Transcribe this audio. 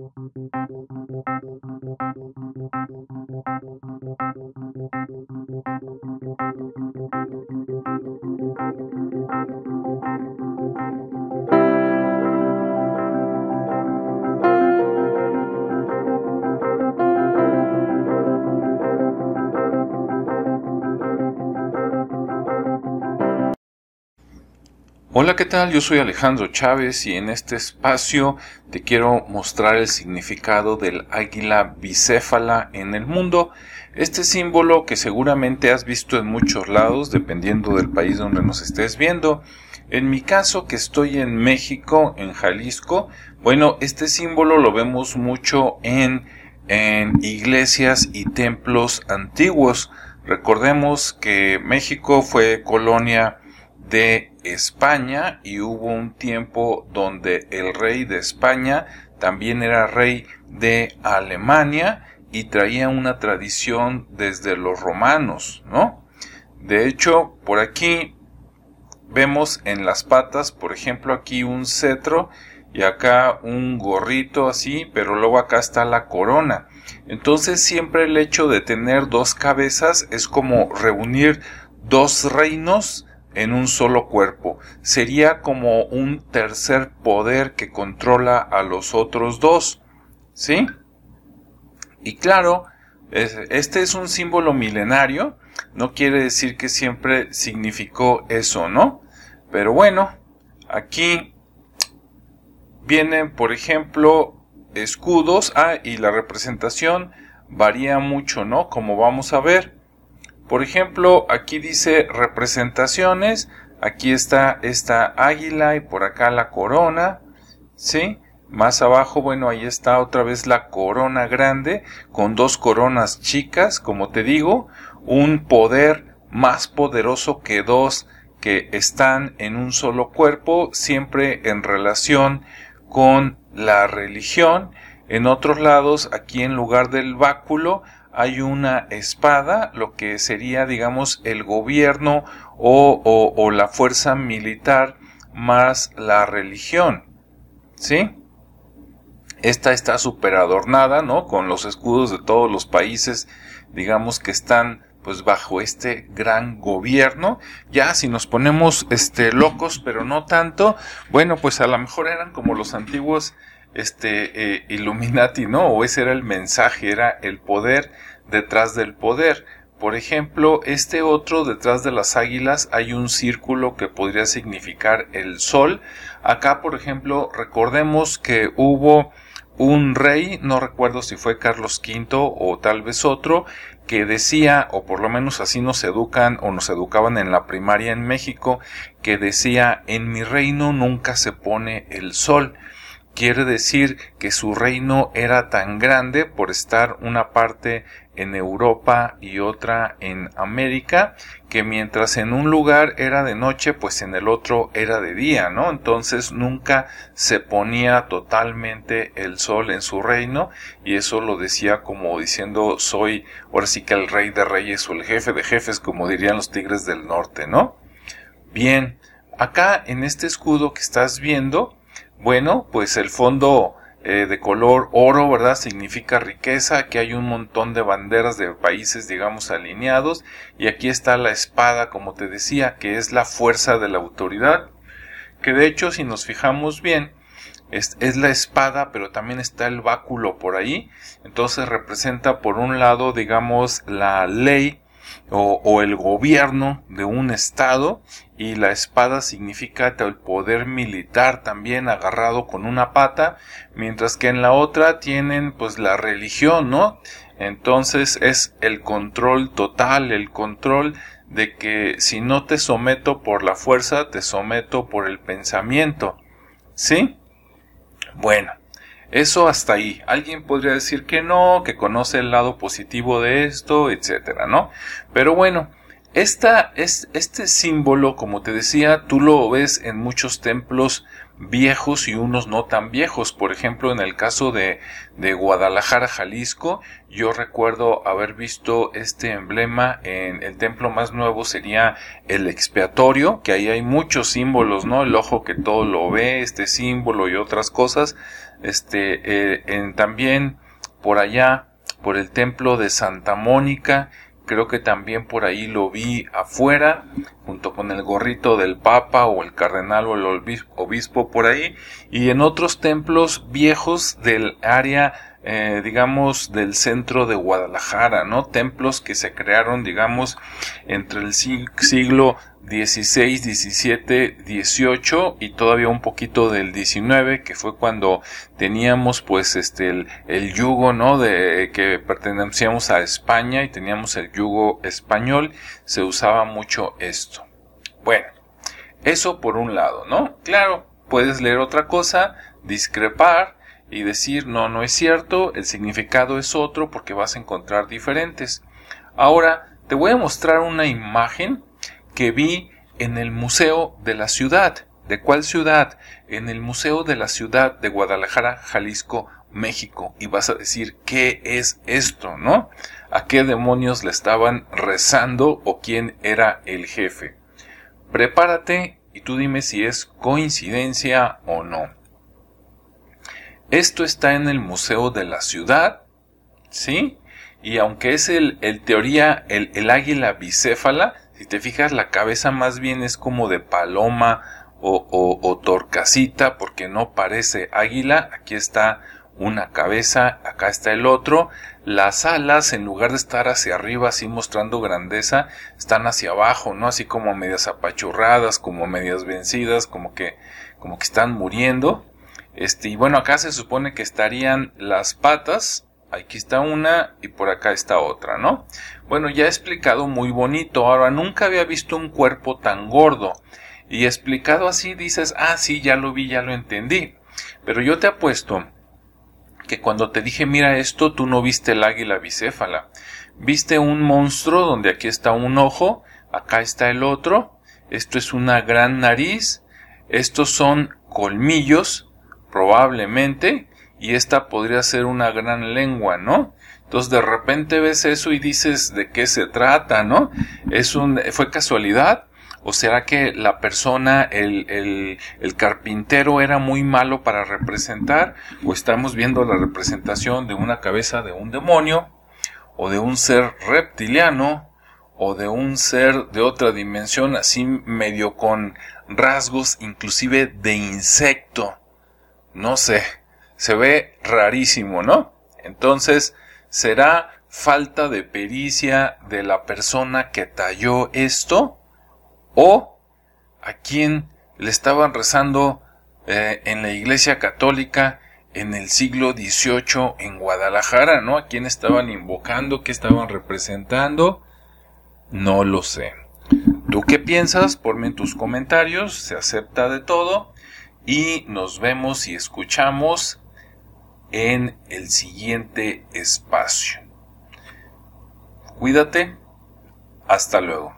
Thank you. Hola, ¿qué tal? Yo soy Alejandro Chávez y en este espacio te quiero mostrar el significado del águila bicéfala en el mundo. Este símbolo que seguramente has visto en muchos lados, dependiendo del país donde nos estés viendo. En mi caso, que estoy en México, en Jalisco, bueno, este símbolo lo vemos mucho en, en iglesias y templos antiguos. Recordemos que México fue colonia de España y hubo un tiempo donde el rey de España también era rey de Alemania y traía una tradición desde los romanos, ¿no? De hecho, por aquí vemos en las patas, por ejemplo, aquí un cetro y acá un gorrito así, pero luego acá está la corona. Entonces siempre el hecho de tener dos cabezas es como reunir dos reinos en un solo cuerpo. Sería como un tercer poder que controla a los otros dos. ¿Sí? Y claro, este es un símbolo milenario. No quiere decir que siempre significó eso, ¿no? Pero bueno, aquí vienen, por ejemplo, escudos. Ah, y la representación varía mucho, ¿no? Como vamos a ver. Por ejemplo, aquí dice representaciones, aquí está esta águila y por acá la corona, ¿sí? Más abajo, bueno, ahí está otra vez la corona grande con dos coronas chicas, como te digo, un poder más poderoso que dos que están en un solo cuerpo, siempre en relación con la religión. En otros lados, aquí en lugar del báculo, hay una espada, lo que sería, digamos, el gobierno o, la fuerza militar más la religión. ¿Sí? Esta está súper adornada, ¿no? Con los escudos de todos los países, digamos, que están pues bajo este gran gobierno. Ya si nos ponemos este locos, pero no tanto, bueno, pues a lo mejor eran como los antiguos este eh, Illuminati, ¿no? O ese era el mensaje, era el poder detrás del poder. Por ejemplo, este otro detrás de las águilas hay un círculo que podría significar el sol. Acá, por ejemplo, recordemos que hubo un rey, no recuerdo si fue Carlos V o tal vez otro, que decía, o por lo menos así nos educan o nos educaban en la primaria en México, que decía, en mi reino nunca se pone el sol quiere decir que su reino era tan grande por estar una parte en Europa y otra en América, que mientras en un lugar era de noche, pues en el otro era de día, ¿no? Entonces nunca se ponía totalmente el sol en su reino, y eso lo decía como diciendo soy ahora sí que el rey de reyes o el jefe de jefes, como dirían los tigres del norte, ¿no? Bien, acá en este escudo que estás viendo, bueno, pues el fondo eh, de color oro, ¿verdad? Significa riqueza. Aquí hay un montón de banderas de países, digamos, alineados. Y aquí está la espada, como te decía, que es la fuerza de la autoridad. Que de hecho, si nos fijamos bien, es, es, la espada, pero también está el báculo por ahí. Entonces representa por un lado, digamos, la ley o, el gobierno de un estado y la espada significa el poder militar también agarrado con una pata, mientras que en la otra tienen pues la religión, ¿no? Entonces es el control total, el control de que si no te someto por la fuerza, te someto por el pensamiento. ¿Sí? Bueno, eso hasta ahí. Alguien podría decir que no, que conoce el lado positivo de esto, etcétera, ¿no? Pero bueno, esta, es, este símbolo, como te decía, tú lo ves en muchos templos viejos y unos no tan viejos. Por ejemplo, en el caso de, de Guadalajara, Jalisco, yo recuerdo haber visto este emblema en el templo más nuevo sería el expiatorio, que ahí hay muchos símbolos, ¿no? El ojo que todo lo ve, este símbolo y otras cosas. Este, eh, en, también por allá, por el templo de Santa Mónica, creo que también por ahí lo vi afuera, junto con el gorrito del Papa o el cardenal o el obispo por ahí, y en otros templos viejos del área, eh, digamos, del centro de Guadalajara, ¿no? Templos que se crearon, digamos, entre el siglo 16, 17, 18 y todavía un poquito del 19, que fue cuando teníamos pues este el, yugo, ¿no? De que pertenecíamos a España y teníamos el yugo español, se usaba mucho esto. Bueno, eso por un lado, ¿no? Claro, puedes leer otra cosa, discrepar y decir no, no es cierto, el significado es otro porque vas a encontrar diferentes. Ahora, te voy a mostrar una imagen que vi en el Museo de la Ciudad. ¿De cuál ciudad? En el Museo de la Ciudad de Guadalajara, Jalisco, México. Y vas a decir, ¿qué es esto? ¿No? ¿A qué demonios le estaban rezando o quién era el jefe? Prepárate y tú dime si es coincidencia o no. Esto está en el Museo de la Ciudad, ¿sí? Y aunque es el, el teoría, el, águila bicéfala, si te fijas, la cabeza más bien es como de paloma o, o, torcasita, porque no parece águila. Aquí está una cabeza, acá está el otro. Las alas, en lugar de estar hacia arriba, así mostrando grandeza, están hacia abajo, ¿no? Así como medias apachurradas, como medias vencidas, como que, como que están muriendo. Este, y bueno, acá se supone que estarían las patas, Aquí está una y por acá está otra, ¿no? Bueno, ya he explicado muy bonito. Ahora, nunca había visto un cuerpo tan gordo. Y explicado así dices, ah, sí, ya lo vi, ya lo entendí. Pero yo te apuesto que cuando te dije, mira esto, tú no viste el águila bicéfala. Viste un monstruo donde aquí está un ojo, acá está el otro. Esto es una gran nariz. Estos son colmillos, probablemente y esta podría ser una gran lengua, ¿no? Entonces de repente ves eso y dices de qué se trata, ¿no? Es un, fue casualidad. ¿O será que la persona, el, el, el, carpintero era muy malo para representar? ¿O estamos viendo la representación de una cabeza de un demonio? ¿O de un ser reptiliano? ¿O de un ser de otra dimensión así medio con rasgos inclusive de insecto? No sé se ve rarísimo, ¿no? Entonces, ¿será falta de pericia de la persona que talló esto? ¿O a quién le estaban rezando eh, en la iglesia católica en el siglo XVIII en Guadalajara, ¿no? ¿A quién estaban invocando? ¿Qué estaban representando? No lo sé. ¿Tú qué piensas? Ponme en tus comentarios, se acepta de todo y nos vemos y escuchamos en el siguiente espacio. Cuídate, hasta luego.